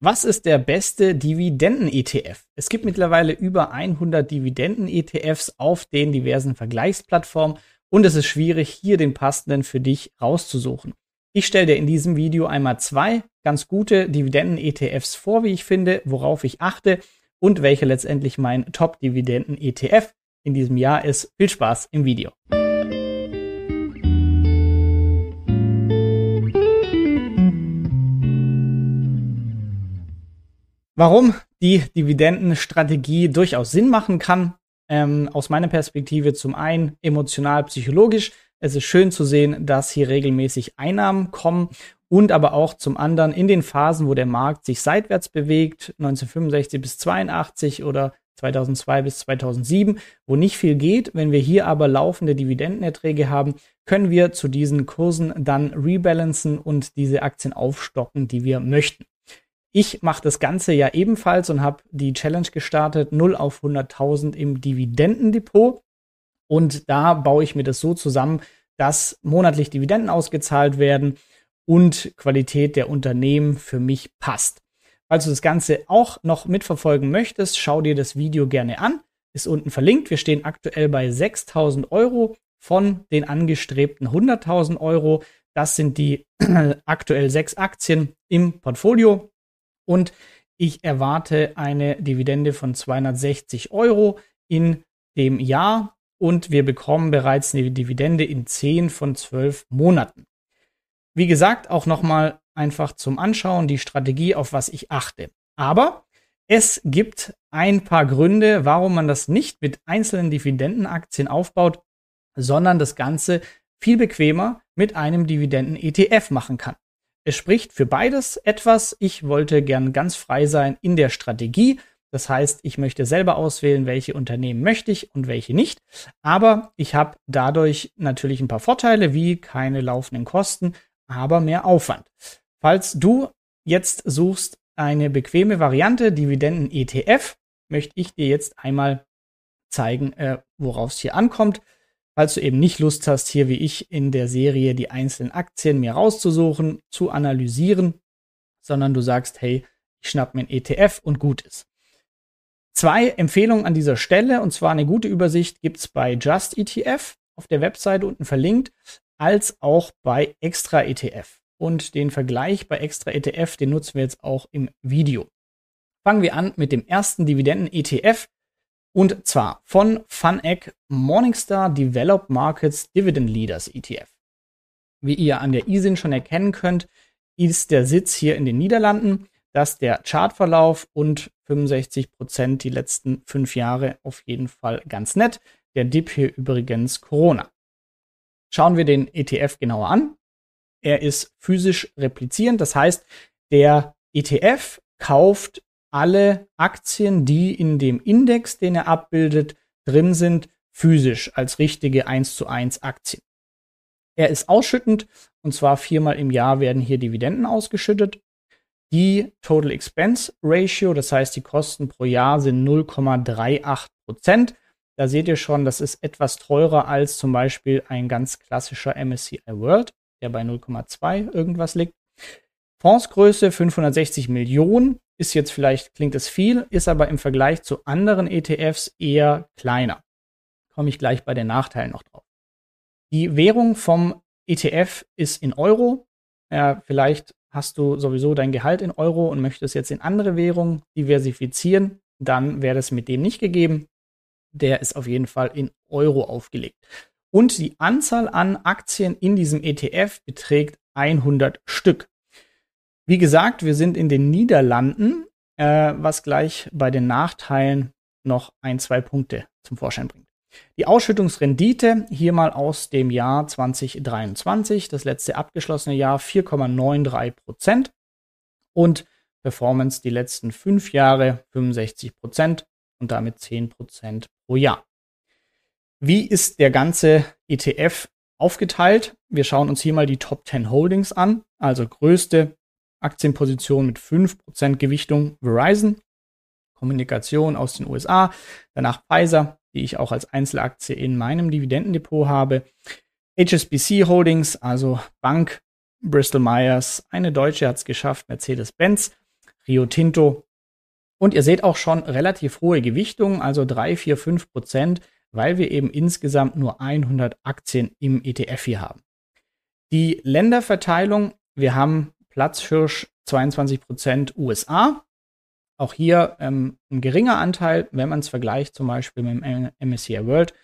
Was ist der beste Dividenden-ETF? Es gibt mittlerweile über 100 Dividenden-ETFs auf den diversen Vergleichsplattformen und es ist schwierig, hier den passenden für dich rauszusuchen. Ich stelle dir in diesem Video einmal zwei ganz gute Dividenden-ETFs vor, wie ich finde, worauf ich achte und welcher letztendlich mein Top-Dividenden-ETF in diesem Jahr ist. Viel Spaß im Video. Warum die Dividendenstrategie durchaus Sinn machen kann, ähm, aus meiner Perspektive zum einen emotional, psychologisch. Es ist schön zu sehen, dass hier regelmäßig Einnahmen kommen und aber auch zum anderen in den Phasen, wo der Markt sich seitwärts bewegt, 1965 bis 82 oder 2002 bis 2007, wo nicht viel geht. Wenn wir hier aber laufende Dividendenerträge haben, können wir zu diesen Kursen dann rebalancen und diese Aktien aufstocken, die wir möchten. Ich mache das Ganze ja ebenfalls und habe die Challenge gestartet, 0 auf 100.000 im Dividendendepot. Und da baue ich mir das so zusammen, dass monatlich Dividenden ausgezahlt werden und Qualität der Unternehmen für mich passt. Falls du das Ganze auch noch mitverfolgen möchtest, schau dir das Video gerne an. Ist unten verlinkt. Wir stehen aktuell bei 6000 Euro von den angestrebten 100.000 Euro. Das sind die aktuell sechs Aktien im Portfolio und ich erwarte eine Dividende von 260 Euro in dem Jahr und wir bekommen bereits eine Dividende in 10 von 12 Monaten. Wie gesagt, auch nochmal einfach zum Anschauen die Strategie, auf was ich achte. Aber es gibt ein paar Gründe, warum man das nicht mit einzelnen Dividendenaktien aufbaut, sondern das Ganze viel bequemer mit einem Dividenden-ETF machen kann. Es spricht für beides etwas. Ich wollte gern ganz frei sein in der Strategie. Das heißt, ich möchte selber auswählen, welche Unternehmen möchte ich und welche nicht. Aber ich habe dadurch natürlich ein paar Vorteile, wie keine laufenden Kosten, aber mehr Aufwand. Falls du jetzt suchst eine bequeme Variante, Dividenden ETF, möchte ich dir jetzt einmal zeigen, äh, worauf es hier ankommt. Falls du eben nicht Lust hast, hier wie ich in der Serie die einzelnen Aktien mir rauszusuchen, zu analysieren, sondern du sagst, hey, ich schnapp mir ein ETF und gut ist. Zwei Empfehlungen an dieser Stelle, und zwar eine gute Übersicht gibt es bei Just ETF auf der Webseite unten verlinkt, als auch bei Extra ETF. Und den Vergleich bei Extra ETF, den nutzen wir jetzt auch im Video. Fangen wir an mit dem ersten Dividenden ETF. Und zwar von FunEgg Morningstar Developed Markets Dividend Leaders ETF. Wie ihr an der ISIN schon erkennen könnt, ist der Sitz hier in den Niederlanden, dass der Chartverlauf und 65 Prozent die letzten fünf Jahre auf jeden Fall ganz nett. Der Dip hier übrigens Corona. Schauen wir den ETF genauer an. Er ist physisch replizierend, das heißt, der ETF kauft alle Aktien, die in dem Index, den er abbildet, drin sind, physisch als richtige 1 zu 1 Aktien. Er ist ausschüttend und zwar viermal im Jahr werden hier Dividenden ausgeschüttet. Die Total Expense Ratio, das heißt die Kosten pro Jahr sind 0,38 Prozent. Da seht ihr schon, das ist etwas teurer als zum Beispiel ein ganz klassischer MSCI World, der bei 0,2 irgendwas liegt. Fondsgröße 560 Millionen ist jetzt vielleicht, klingt es viel, ist aber im Vergleich zu anderen ETFs eher kleiner. Komme ich gleich bei den Nachteilen noch drauf. Die Währung vom ETF ist in Euro. Ja, vielleicht hast du sowieso dein Gehalt in Euro und möchtest jetzt in andere Währungen diversifizieren, dann wäre das mit dem nicht gegeben. Der ist auf jeden Fall in Euro aufgelegt. Und die Anzahl an Aktien in diesem ETF beträgt 100 Stück. Wie gesagt, wir sind in den Niederlanden, äh, was gleich bei den Nachteilen noch ein, zwei Punkte zum Vorschein bringt. Die Ausschüttungsrendite hier mal aus dem Jahr 2023, das letzte abgeschlossene Jahr 4,93 Prozent und Performance die letzten fünf Jahre 65 Prozent und damit 10 Prozent pro Jahr. Wie ist der ganze ETF aufgeteilt? Wir schauen uns hier mal die Top 10 Holdings an, also größte Aktienposition mit 5% Gewichtung Verizon, Kommunikation aus den USA, danach Pfizer, die ich auch als Einzelaktie in meinem Dividendendepot habe, HSBC Holdings, also Bank, Bristol Myers, eine Deutsche hat es geschafft, Mercedes-Benz, Rio Tinto. Und ihr seht auch schon relativ hohe Gewichtungen, also 3, 4, 5 Prozent, weil wir eben insgesamt nur 100 Aktien im ETF hier haben. Die Länderverteilung, wir haben Platzhirsch 22 Prozent USA. Auch hier ähm, ein geringer Anteil, wenn man es vergleicht zum Beispiel mit dem MSCI World,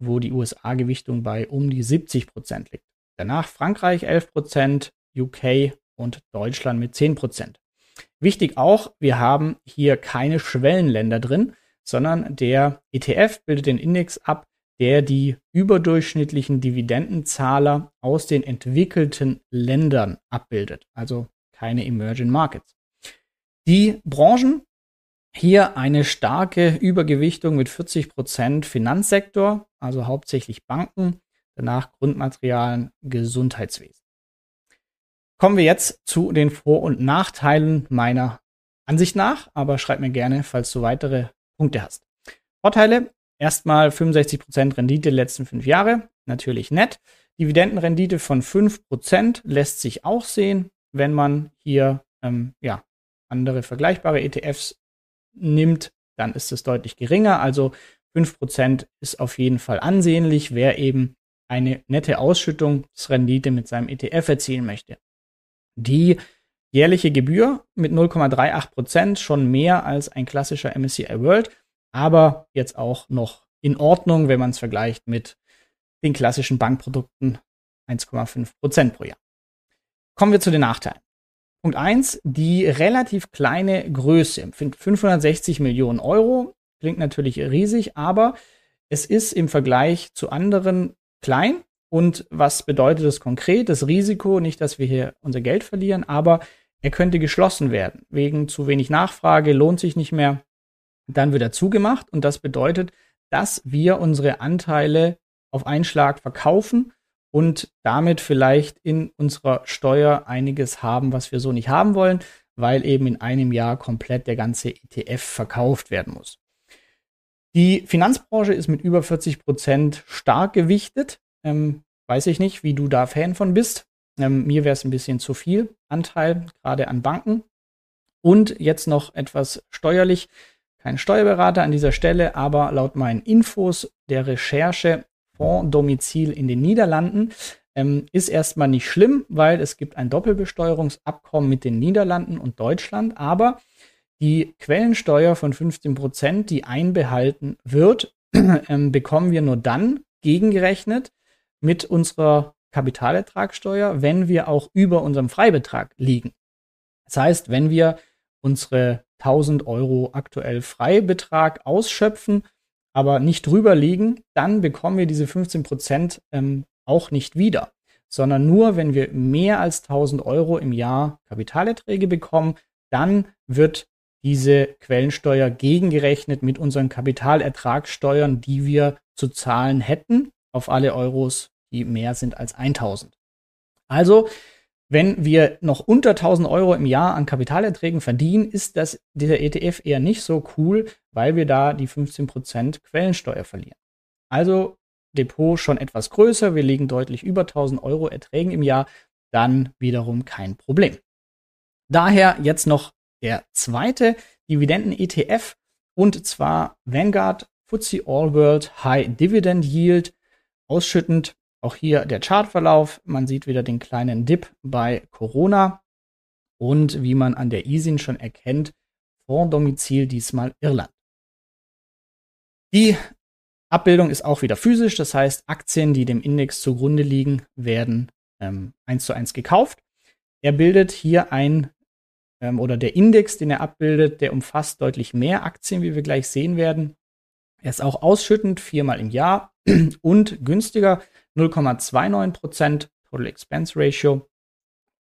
wo die USA-Gewichtung bei um die 70 Prozent liegt. Danach Frankreich 11 Prozent, UK und Deutschland mit 10 Prozent. Wichtig auch, wir haben hier keine Schwellenländer drin, sondern der ETF bildet den Index ab, der die überdurchschnittlichen Dividendenzahler aus den entwickelten Ländern abbildet, also keine Emerging Markets. Die Branchen, hier eine starke Übergewichtung mit 40% Finanzsektor, also hauptsächlich Banken, danach Grundmaterialien, Gesundheitswesen. Kommen wir jetzt zu den Vor- und Nachteilen meiner Ansicht nach, aber schreib mir gerne, falls du weitere Punkte hast. Vorteile, erstmal 65% Rendite letzten fünf Jahre, natürlich nett. Dividendenrendite von 5% lässt sich auch sehen, wenn man hier ähm, ja, andere vergleichbare ETFs nimmt, dann ist es deutlich geringer. Also 5% ist auf jeden Fall ansehnlich, wer eben eine nette Ausschüttungsrendite mit seinem ETF erzielen möchte. Die jährliche Gebühr mit 0,38% schon mehr als ein klassischer MSCI World, aber jetzt auch noch in Ordnung, wenn man es vergleicht mit den klassischen Bankprodukten 1,5% pro Jahr. Kommen wir zu den Nachteilen. Punkt 1, die relativ kleine Größe. 560 Millionen Euro klingt natürlich riesig, aber es ist im Vergleich zu anderen klein. Und was bedeutet das konkret? Das Risiko, nicht, dass wir hier unser Geld verlieren, aber er könnte geschlossen werden. Wegen zu wenig Nachfrage lohnt sich nicht mehr. Dann wird er zugemacht und das bedeutet, dass wir unsere Anteile auf einen Schlag verkaufen und damit vielleicht in unserer Steuer einiges haben, was wir so nicht haben wollen, weil eben in einem Jahr komplett der ganze ETF verkauft werden muss. Die Finanzbranche ist mit über 40 Prozent stark gewichtet. Ähm, weiß ich nicht, wie du da Fan von bist. Ähm, mir wäre es ein bisschen zu viel Anteil, gerade an Banken. Und jetzt noch etwas steuerlich. Kein Steuerberater an dieser Stelle, aber laut meinen Infos der Recherche Fondsdomizil in den Niederlanden ähm, ist erstmal nicht schlimm, weil es gibt ein Doppelbesteuerungsabkommen mit den Niederlanden und Deutschland, aber die Quellensteuer von 15 Prozent, die einbehalten wird, ähm, bekommen wir nur dann gegengerechnet mit unserer Kapitalertragssteuer, wenn wir auch über unserem Freibetrag liegen. Das heißt, wenn wir unsere 1000 Euro aktuell Freibetrag ausschöpfen aber nicht drüber liegen, dann bekommen wir diese 15 Prozent ähm, auch nicht wieder, sondern nur, wenn wir mehr als 1000 Euro im Jahr Kapitalerträge bekommen, dann wird diese Quellensteuer gegengerechnet mit unseren Kapitalertragssteuern, die wir zu zahlen hätten auf alle Euros, die mehr sind als 1000. Also wenn wir noch unter 1000 Euro im Jahr an Kapitalerträgen verdienen, ist das, dieser ETF eher nicht so cool, weil wir da die 15% Quellensteuer verlieren. Also Depot schon etwas größer, wir liegen deutlich über 1000 Euro Erträgen im Jahr, dann wiederum kein Problem. Daher jetzt noch der zweite Dividenden-ETF und zwar Vanguard FTSE All World High Dividend Yield, ausschüttend auch hier der Chartverlauf. Man sieht wieder den kleinen Dip bei Corona. Und wie man an der ISIN schon erkennt, Fonddomizil diesmal Irland. Die Abbildung ist auch wieder physisch, das heißt, Aktien, die dem Index zugrunde liegen, werden ähm, zu eins gekauft. Er bildet hier ein, ähm, oder der Index, den er abbildet, der umfasst deutlich mehr Aktien, wie wir gleich sehen werden. Er ist auch ausschüttend, viermal im Jahr und günstiger 0,29% Total Expense Ratio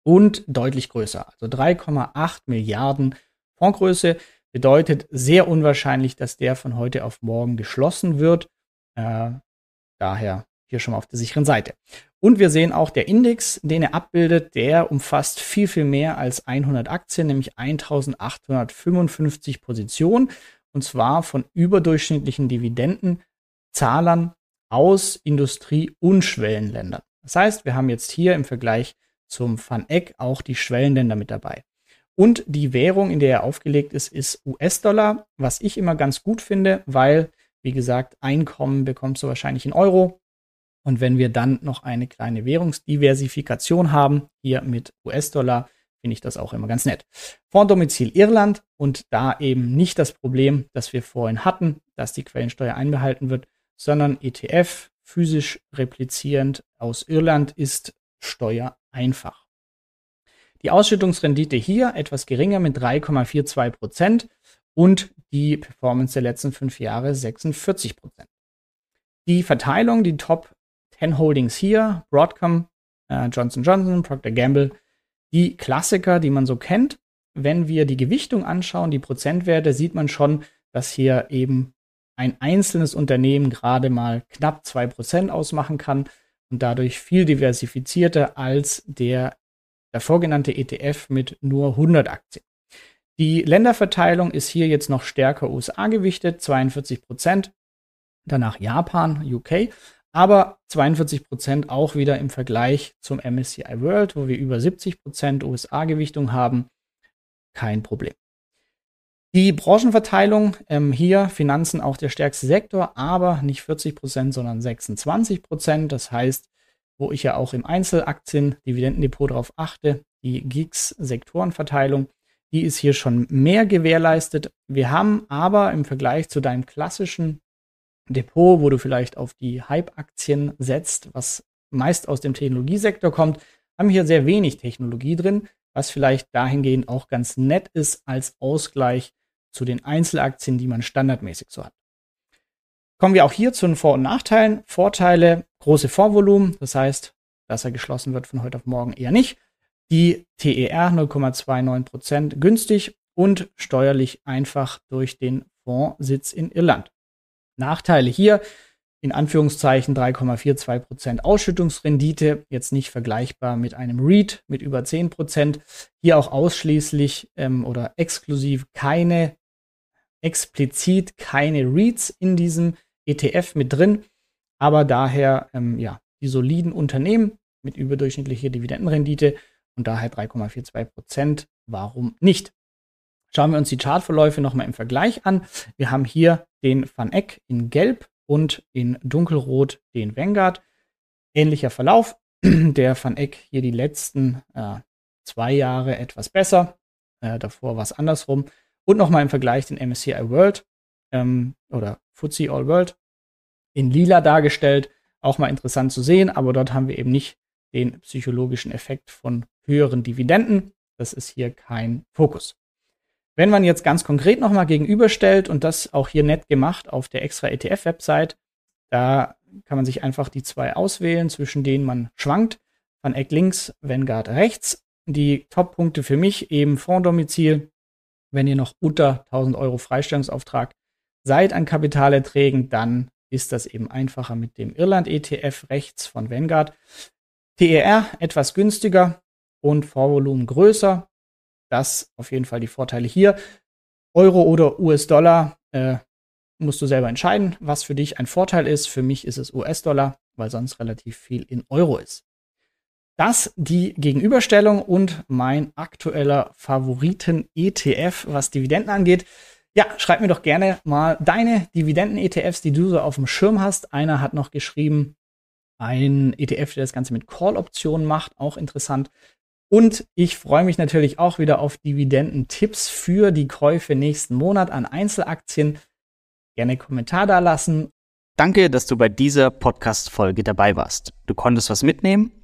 und deutlich größer. Also 3,8 Milliarden Fondsgröße bedeutet sehr unwahrscheinlich, dass der von heute auf morgen geschlossen wird. Äh, daher hier schon mal auf der sicheren Seite. Und wir sehen auch der Index, den er abbildet, der umfasst viel, viel mehr als 100 Aktien, nämlich 1855 Positionen. Und zwar von überdurchschnittlichen Dividendenzahlern aus Industrie- und Schwellenländern. Das heißt, wir haben jetzt hier im Vergleich zum Van Eck auch die Schwellenländer mit dabei. Und die Währung, in der er aufgelegt ist, ist US-Dollar, was ich immer ganz gut finde, weil, wie gesagt, Einkommen bekommst du wahrscheinlich in Euro. Und wenn wir dann noch eine kleine Währungsdiversifikation haben, hier mit US-Dollar, finde ich das auch immer ganz nett. Fonddomizil Irland und da eben nicht das Problem, das wir vorhin hatten, dass die Quellensteuer einbehalten wird, sondern ETF, physisch replizierend aus Irland, ist steuereinfach. Die Ausschüttungsrendite hier etwas geringer mit 3,42 Prozent und die Performance der letzten fünf Jahre 46 Prozent. Die Verteilung, die Top 10 Holdings hier, Broadcom, äh, Johnson Johnson, Procter Gamble, die Klassiker, die man so kennt. Wenn wir die Gewichtung anschauen, die Prozentwerte, sieht man schon, dass hier eben ein einzelnes Unternehmen gerade mal knapp 2% ausmachen kann und dadurch viel diversifizierter als der davor genannte ETF mit nur 100 Aktien. Die Länderverteilung ist hier jetzt noch stärker USA gewichtet, 42% Danach Japan, UK, aber 42% auch wieder im Vergleich zum MSCI World, wo wir über 70% USA-Gewichtung haben. Kein Problem. Die Branchenverteilung, ähm, hier Finanzen auch der stärkste Sektor, aber nicht 40% sondern 26% Das heißt, wo ich ja auch im Einzelaktien, Dividendendepot darauf achte, die GIGS-Sektorenverteilung, die ist hier schon mehr gewährleistet. Wir haben aber im Vergleich zu deinem klassischen Depot, wo du vielleicht auf die Hype-Aktien setzt, was meist aus dem Technologiesektor kommt, haben hier sehr wenig Technologie drin, was vielleicht dahingehend auch ganz nett ist als Ausgleich zu den Einzelaktien, die man standardmäßig so hat. Kommen wir auch hier zu den Vor- und Nachteilen. Vorteile, große Vorvolumen, das heißt, dass er geschlossen wird von heute auf morgen eher nicht. Die TER 0,29% günstig und steuerlich einfach durch den Fondssitz in Irland. Nachteile hier, in Anführungszeichen 3,42% Ausschüttungsrendite, jetzt nicht vergleichbar mit einem REIT mit über 10%. Hier auch ausschließlich ähm, oder exklusiv keine, explizit keine REITs in diesem ETF mit drin, aber daher ähm, ja, die soliden Unternehmen mit überdurchschnittlicher Dividendenrendite und daher 3,42%. Warum nicht? Schauen wir uns die Chartverläufe nochmal im Vergleich an. Wir haben hier den Van Eck in Gelb und in Dunkelrot den Vanguard. Ähnlicher Verlauf. Der Van Eck hier die letzten äh, zwei Jahre etwas besser. Äh, davor war es andersrum. Und nochmal im Vergleich den MSCI World ähm, oder FTSE All World in lila dargestellt. Auch mal interessant zu sehen, aber dort haben wir eben nicht den psychologischen Effekt von höheren Dividenden. Das ist hier kein Fokus. Wenn man jetzt ganz konkret nochmal gegenüberstellt und das auch hier nett gemacht auf der extra ETF-Website, da kann man sich einfach die zwei auswählen, zwischen denen man schwankt. Van Eck links, Vanguard rechts. Die Top-Punkte für mich eben Fonddomizil. Wenn ihr noch unter 1000 Euro Freistellungsauftrag seid an Kapitalerträgen, dann ist das eben einfacher mit dem Irland-ETF rechts von Vanguard. TER etwas günstiger und Vorvolumen größer. Das auf jeden Fall die Vorteile hier. Euro oder US-Dollar äh, musst du selber entscheiden, was für dich ein Vorteil ist. Für mich ist es US-Dollar, weil sonst relativ viel in Euro ist. Das die Gegenüberstellung und mein aktueller Favoriten-ETF, was Dividenden angeht. Ja, schreib mir doch gerne mal deine Dividenden-ETFs, die du so auf dem Schirm hast. Einer hat noch geschrieben, ein ETF, der das Ganze mit Call-Optionen macht, auch interessant. Und ich freue mich natürlich auch wieder auf Dividenden-Tipps für die Käufe nächsten Monat an Einzelaktien. Gerne Kommentar da lassen. Danke, dass du bei dieser Podcast-Folge dabei warst. Du konntest was mitnehmen?